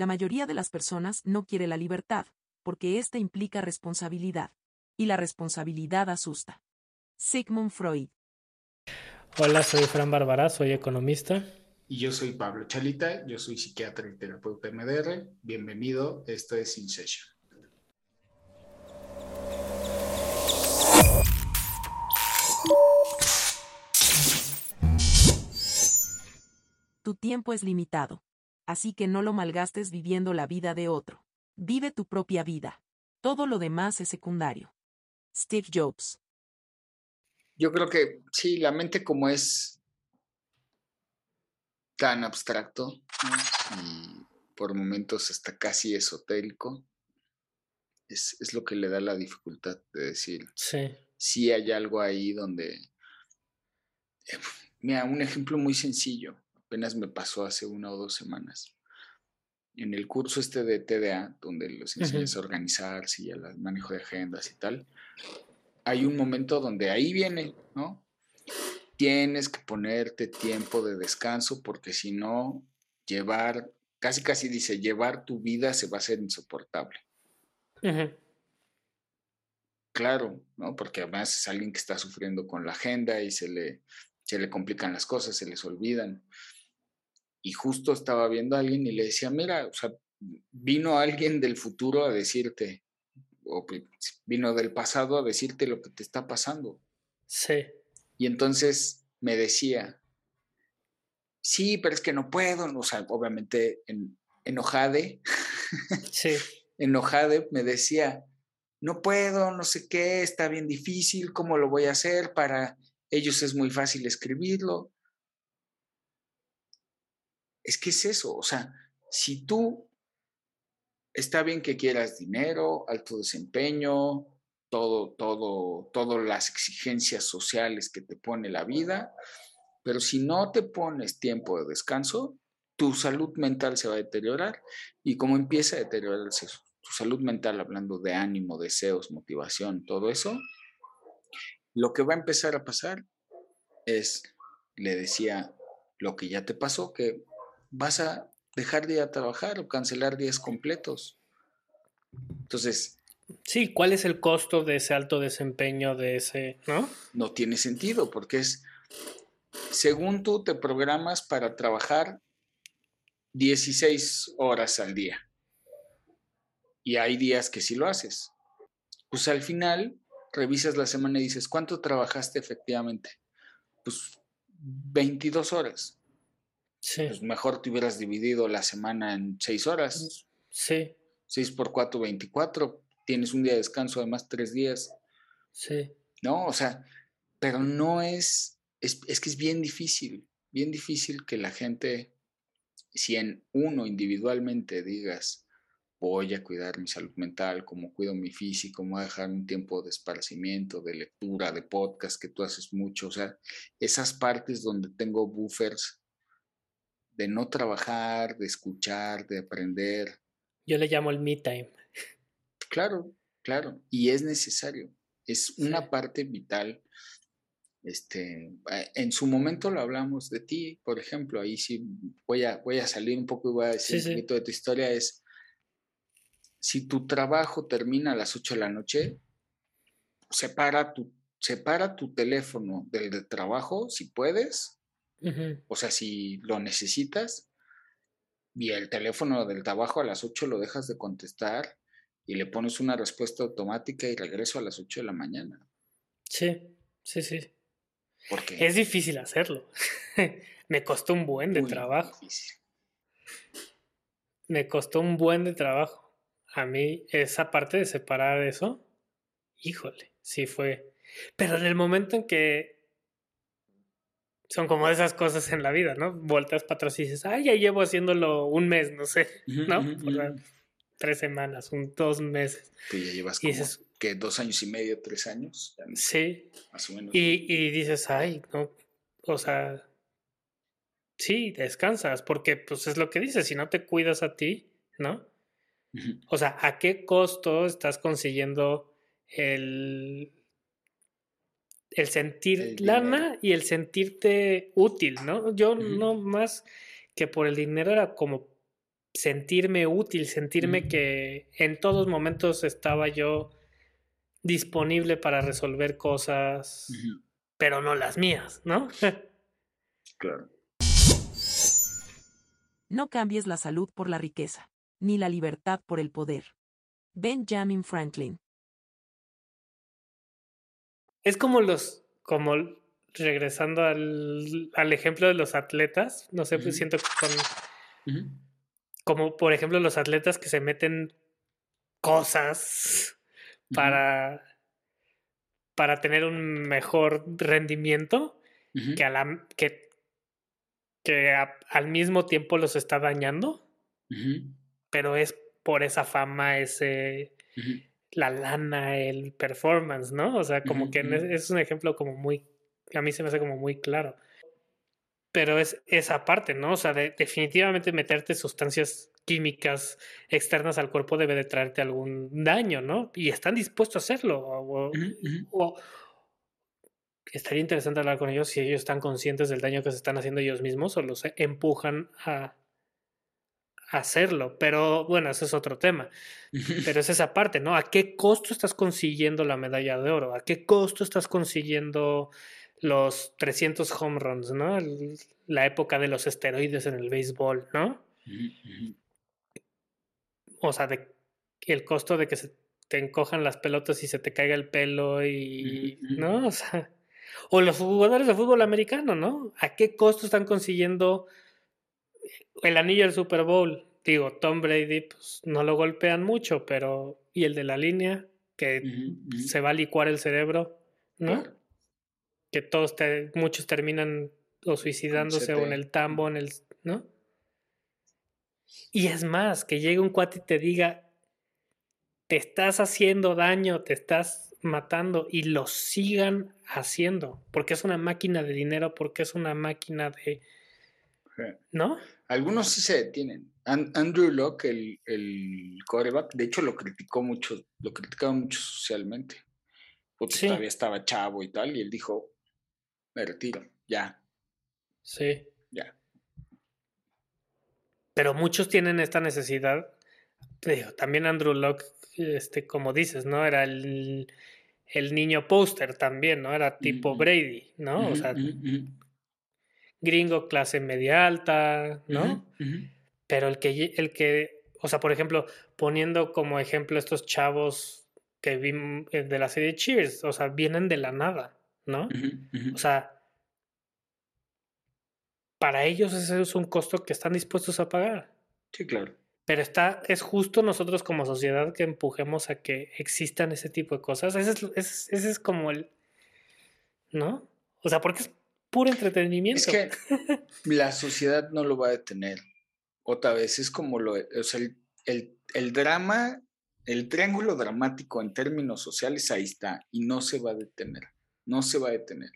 La mayoría de las personas no quiere la libertad, porque ésta implica responsabilidad. Y la responsabilidad asusta. Sigmund Freud. Hola, soy Fran Bárbara, soy economista. Y yo soy Pablo Chalita, yo soy psiquiatra y terapeuta MDR. Bienvenido, esto es In Session. Tu tiempo es limitado, así que no lo malgastes viviendo la vida de otro. Vive tu propia vida. Todo lo demás es secundario. Steve Jobs. Yo creo que sí, la mente como es tan abstracto y por momentos hasta casi esotérico, es, es, lo que le da la dificultad de decir. Sí. Sí hay algo ahí donde... Eh, mira, un ejemplo muy sencillo apenas me pasó hace una o dos semanas. En el curso este de TDA, donde los enseñas a organizarse y al manejo de agendas y tal, hay un momento donde ahí viene, ¿no? Tienes que ponerte tiempo de descanso porque si no, llevar, casi casi dice, llevar tu vida se va a hacer insoportable. Claro, ¿no? Porque además es alguien que está sufriendo con la agenda y se le, se le complican las cosas, se les olvidan y justo estaba viendo a alguien y le decía, mira, o sea, vino alguien del futuro a decirte, o vino del pasado a decirte lo que te está pasando. Sí. Y entonces me decía, sí, pero es que no puedo, o sea, obviamente en, enojade, sí. enojade, me decía, no puedo, no sé qué, está bien difícil, ¿cómo lo voy a hacer? Para ellos es muy fácil escribirlo es que es eso, o sea, si tú está bien que quieras dinero, alto desempeño, todo, todo, todas las exigencias sociales que te pone la vida, pero si no te pones tiempo de descanso, tu salud mental se va a deteriorar. Y como empieza a deteriorarse tu salud mental, hablando de ánimo, deseos, motivación, todo eso, lo que va a empezar a pasar es, le decía, lo que ya te pasó, que vas a dejar de ir a trabajar o cancelar días completos. Entonces... Sí, ¿cuál es el costo de ese alto desempeño, de ese, no? No tiene sentido, porque es, según tú te programas para trabajar 16 horas al día. Y hay días que sí lo haces. Pues al final revisas la semana y dices, ¿cuánto trabajaste efectivamente? Pues 22 horas. Pues mejor te hubieras dividido la semana en seis horas. Sí. Seis por cuatro, veinticuatro. Tienes un día de descanso, además tres días. Sí. No, o sea, pero no es, es, es que es bien difícil, bien difícil que la gente, si en uno individualmente digas, voy a cuidar mi salud mental, como cuido mi físico, voy a dejar un tiempo de esparcimiento, de lectura, de podcast, que tú haces mucho, o sea, esas partes donde tengo buffers de no trabajar, de escuchar, de aprender. Yo le llamo el me time. Claro, claro, y es necesario, es una parte vital. Este, en su momento lo hablamos de ti, por ejemplo, ahí sí voy a, voy a salir un poco y voy a decir un poquito de tu historia, es, si tu trabajo termina a las 8 de la noche, separa tu, separa tu teléfono del trabajo, si puedes, o sea, si lo necesitas y el teléfono del trabajo a las 8 lo dejas de contestar y le pones una respuesta automática y regreso a las 8 de la mañana. Sí, sí, sí. Porque es difícil hacerlo. Me costó un buen de trabajo. Me costó un buen de trabajo. A mí esa parte de separar eso, híjole, sí fue. Pero en el momento en que son como esas cosas en la vida, ¿no? Vueltas para atrás y dices, ay, ya llevo haciéndolo un mes, no sé, ¿no? tres semanas, un, dos meses. Que ya llevas como, que dos años y medio, tres años. sí. Más o menos. Y, y dices, ay, no, o sea, sí, descansas, porque pues es lo que dices, si no te cuidas a ti, ¿no? O sea, ¿a qué costo estás consiguiendo el, el sentir lana y el sentirte útil, ¿no? Yo no más que por el dinero era como sentirme útil, sentirme que en todos momentos estaba yo disponible para resolver cosas, pero no las mías, ¿no? claro. No cambies la salud por la riqueza, ni la libertad por el poder. Benjamin Franklin. Es como los, como regresando al, al ejemplo de los atletas, no sé, pues siento que con, como por ejemplo los atletas que se meten cosas para, para tener un mejor rendimiento que, a la, que, que al mismo tiempo los está dañando, pero es por esa fama, ese, la lana, el performance, ¿no? O sea, como que es un ejemplo como muy, a mí se me hace como muy claro. Pero es esa parte, ¿no? O sea, definitivamente meterte sustancias químicas externas al cuerpo debe de traerte algún daño, ¿no? Y están dispuestos a hacerlo. O, estaría interesante hablar con ellos si ellos están conscientes del daño que se están haciendo ellos mismos o los empujan a, hacerlo. Pero bueno, ese es otro tema. Pero es esa parte, ¿no? ¿A qué costo estás consiguiendo la medalla de oro? ¿A qué costo estás consiguiendo los 300 home runs, ¿no? la época de los esteroides en el béisbol, ¿no? o sea, de, el costo de que se te encojan las pelotas y se te caiga el pelo y, ¿no? O sea, o los jugadores de fútbol americano, ¿no? ¿A qué costo están consiguiendo el anillo del Super Bowl? Digo, Tom Brady, pues no lo golpean mucho, pero ¿y el de la línea? Que se va a licuar el cerebro, ¿no? Que todos, muchos terminan o suicidándose o en el tambo, en el, ¿no? Y es más, que llegue un cuate y te diga, te estás haciendo daño, te estás matando y lo sigan haciendo, porque es una máquina de dinero, porque es una máquina de... ¿No? Algunos sí se detienen. Andrew Locke, el, el coreback, de hecho lo criticó mucho, lo criticaba mucho socialmente. Porque todavía estaba chavo y tal, y él dijo, me retiro, ya. Sí. Ya pero muchos tienen esta necesidad. también Andrew Locke, este, como dices, ¿no? Era el, niño póster también, ¿no? Era tipo Brady, ¿no? o sea, gringo, clase media alta, ¿no? Pero el que, el que, o sea, por ejemplo, poniendo como ejemplo estos chavos que vi eh, de la serie Cheers, o sea, vienen de la nada, ¿no? O sea, para ellos ese es un costo que están dispuestos a pagar. Sí, claro. Pero está, es justo nosotros como sociedad que empujemos a que existan ese tipo de cosas. Ese es, ese es como el. ¿No? O sea, porque es puro entretenimiento. Es que la sociedad no lo va a detener. Otra vez, es como lo. O sea, el, el drama, el triángulo dramático en términos sociales, ahí está. Y no se va a detener. No se va a detener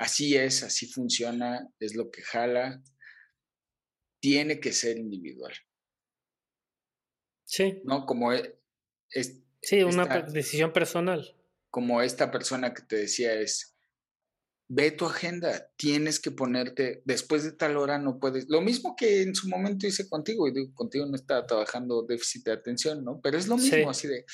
así es, así funciona, es lo que jala, tiene que ser individual. Sí. ¿No? Como e, es, sí, una decisión personal. Como esta persona que te decía es, ve tu agenda, tienes que ponerte, después de tal hora no puedes, lo mismo que en su momento hice contigo, y digo, contigo no estaba trabajando déficit de atención, ¿no? Pero es lo mismo, así de,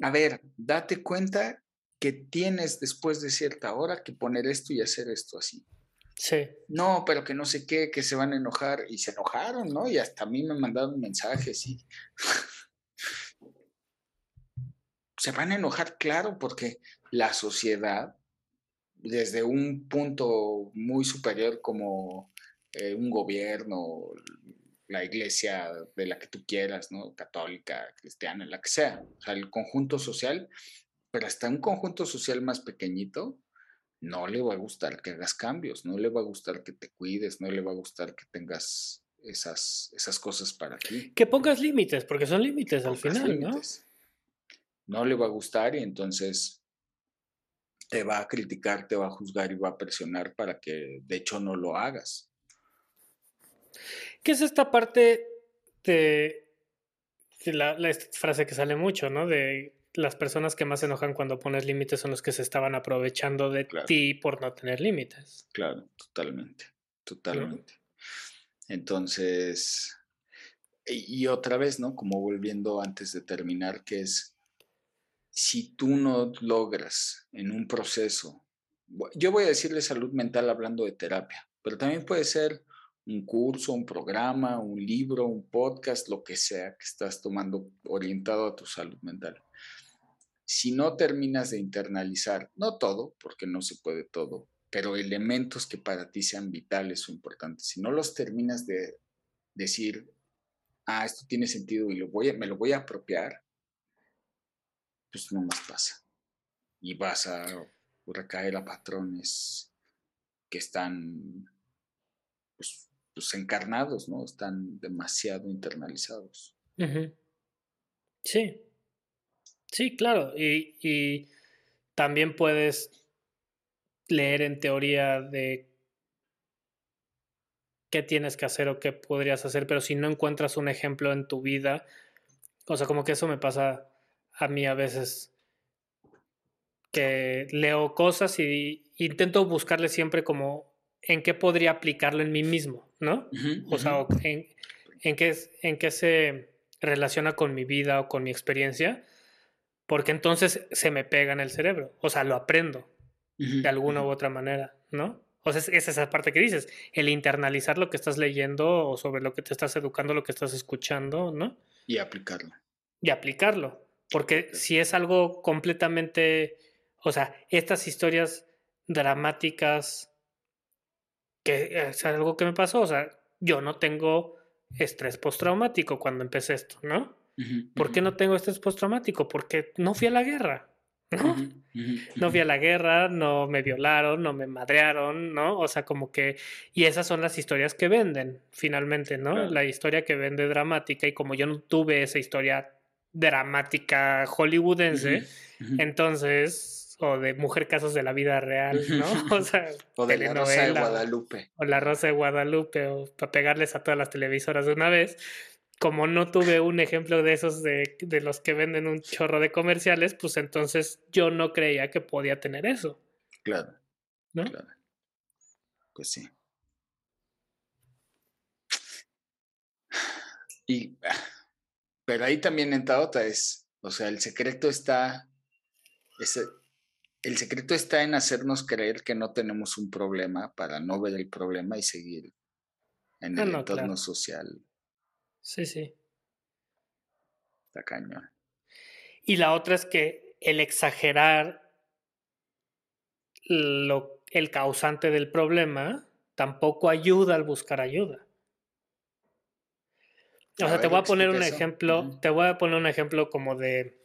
a ver, date cuenta que tienes después de cierta hora que poner esto y hacer esto así. Sí. No, pero que no sé qué, que se van a enojar. Y se enojaron, ¿no? Y hasta a mí me mandaron mensajes y... se van a enojar, claro, porque la sociedad, desde un punto muy superior como eh, un gobierno, la iglesia de la que tú quieras, ¿no? Católica, cristiana, la que sea, o sea, el conjunto social pero hasta un conjunto social más pequeñito, no le va a gustar que hagas cambios, no le va a gustar que te cuides, no le va a gustar que tengas esas, esas cosas para ti. Que pongas límites, porque son límites al final, ¿no? No le va a gustar y entonces te va a criticar, te va a juzgar y va a presionar para que de hecho no lo hagas. ¿Qué es esta parte de, la, la frase que sale mucho, ¿no? De las personas que más se enojan cuando pones límites son los que se estaban aprovechando de ti por no tener límites. Claro, totalmente, totalmente. Entonces, y otra vez, ¿no? Como volviendo antes de terminar, que es, si tú no logras en un proceso, yo voy a decirle salud mental hablando de terapia, pero también puede ser un curso, un programa, un libro, un podcast, lo que sea que estás tomando orientado a tu salud mental. Si no terminas de internalizar, no todo, porque no se puede todo, pero elementos que para ti sean vitales o importantes, si no los terminas de decir, ah, esto tiene sentido y lo voy me lo voy a apropiar, pues no más pasa. Y vas a recaer a patrones que están pues, pues, encarnados, ¿no? Están demasiado internalizados. Sí. Sí, claro. Y, y también puedes leer en teoría de qué tienes que hacer o qué podrías hacer, pero si no encuentras un ejemplo en tu vida, o sea, como que eso me pasa a mí a veces, que leo cosas y intento buscarle siempre como en qué podría aplicarlo en mí mismo, ¿no? o sea, en, en, qué, en qué se relaciona con mi vida o con mi experiencia, porque entonces se me pega en el cerebro, o sea, lo aprendo de alguna u otra manera, ¿no? O sea, es esa parte que dices, el internalizar lo que estás leyendo o sobre lo que te estás educando, lo que estás escuchando, ¿no? Y aplicarlo. Y aplicarlo. Porque si es algo completamente, o sea, estas historias dramáticas, que es algo que me pasó, o sea, yo no tengo estrés postraumático cuando empecé esto, ¿no? ¿Por qué no tengo estrés postraumático? Porque no fui a la guerra. ¿no? No fui a la guerra, no me violaron, no me madrearon, ¿no? O sea, como que... Y esas son las historias que venden, finalmente, ¿no? La historia que vende dramática y como yo no tuve esa historia dramática hollywoodense, entonces... O de Mujer Casos de la Vida Real, ¿no? O sea, o de la Rosa de Guadalupe. O la Rosa de Guadalupe, o para pegarles a todas las televisoras de una vez como no tuve un ejemplo de esos de, los que venden un chorro de comerciales, pues entonces yo no creía que podía tener eso. Claro. ¿No? Claro. Pues sí. Y, pero ahí también entra otra, es, o sea, el secreto está, el secreto está en hacernos creer que no tenemos un problema para no ver el problema y seguir en el entorno social Sí, sí. Está cañón. Y la otra es que el exagerar lo, el causante del problema tampoco ayuda al buscar ayuda. O sea, te voy a poner un ejemplo, te voy a poner un ejemplo como de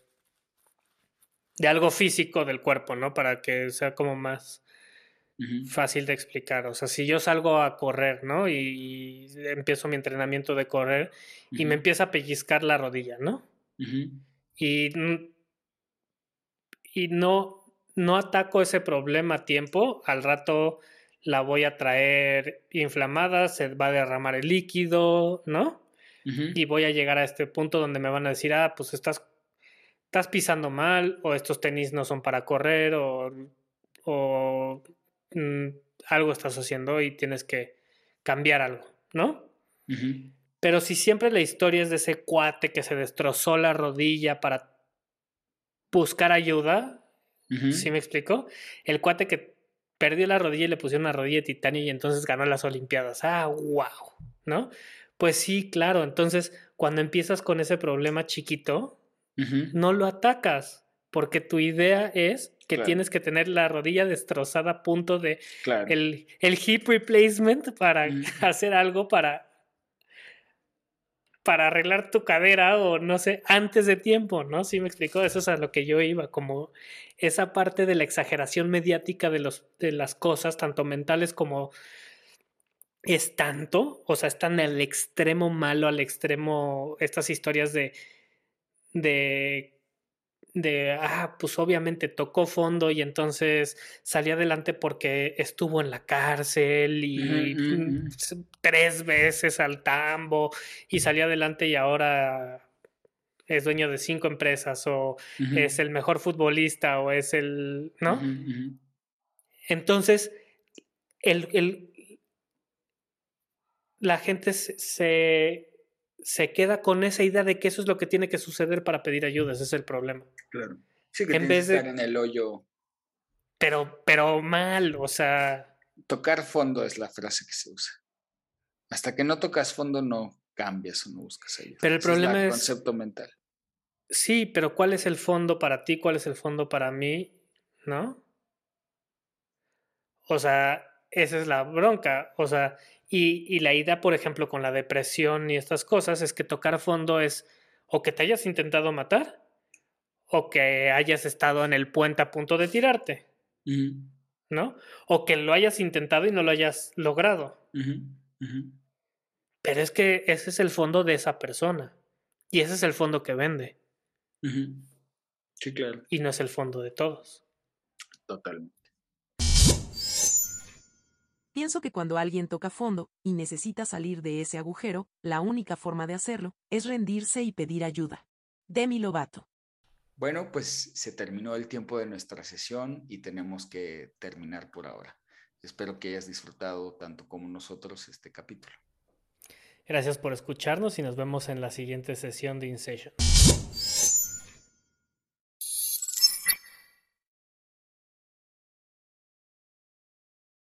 de algo físico del cuerpo, ¿no? Para que sea como más fácil de explicar. O sea, si yo salgo a correr, ¿no? Y, empiezo mi entrenamiento de correr y me empieza a pellizcar la rodilla, ¿no? Y, y no, no ataco ese problema a tiempo, al rato la voy a traer inflamada, se va a derramar el líquido, ¿no? Y voy a llegar a este punto donde me van a decir, ah, pues estás, estás pisando mal, o estos tenis no son para correr, o, o Mm, algo estás haciendo y tienes que cambiar algo, ¿no? Pero si siempre la historia es de ese cuate que se destrozó la rodilla para buscar ayuda, ¿sí me explico? El cuate que perdió la rodilla y le pusieron una rodilla de titanio y entonces ganó las Olimpiadas. Ah, wow, ¿no? Pues sí, claro. Entonces, cuando empiezas con ese problema chiquito, no lo atacas, porque tu idea es que tienes que tener la rodilla destrozada a punto de el, el, hip replacement para hacer algo para para arreglar tu cadera o no sé, antes de tiempo, ¿no? Sí me explicó, eso es a lo que yo iba, como esa parte de la exageración mediática de, los, de las cosas, tanto mentales como es tanto, o sea, están al extremo malo, al extremo, estas historias de, de de, ah, pues obviamente tocó fondo y entonces salí adelante porque estuvo en la cárcel y mm, tres veces al tambo y salí adelante y ahora es dueño de cinco empresas o es el mejor futbolista o es el, ¿no? Entonces, el, el, la gente se, se queda con esa idea de que eso es lo que tiene que suceder para pedir ayuda, ese es el problema. Claro. Sí, que en vez de estar en el hoyo. Pero, pero mal, o sea. Tocar fondo es la frase que se usa. Hasta que no tocas fondo no cambias o no buscas ayuda. Pero el problema es. El concepto mental. Sí, pero ¿cuál es el fondo para ti? ¿Cuál es el fondo para mí? ¿No? O sea, esa es la bronca. O sea, y, y, la idea, por ejemplo, con la depresión y estas cosas, es que tocar fondo es o que te hayas intentado matar o que hayas estado en el puente a punto de tirarte. ¿No? O que lo hayas intentado y no lo hayas logrado. Pero es que ese es el fondo de esa persona. Y ese es el fondo que vende. Sí, claro. Y no es el fondo de todos. Totalmente. Pienso que cuando alguien toca fondo y necesita salir de ese agujero, la única forma de hacerlo es rendirse y pedir ayuda. Demi Lovato. Bueno, pues se terminó el tiempo de nuestra sesión y tenemos que terminar por ahora. Espero que hayas disfrutado tanto como nosotros este capítulo. Gracias por escucharnos y nos vemos en la siguiente sesión de InSession.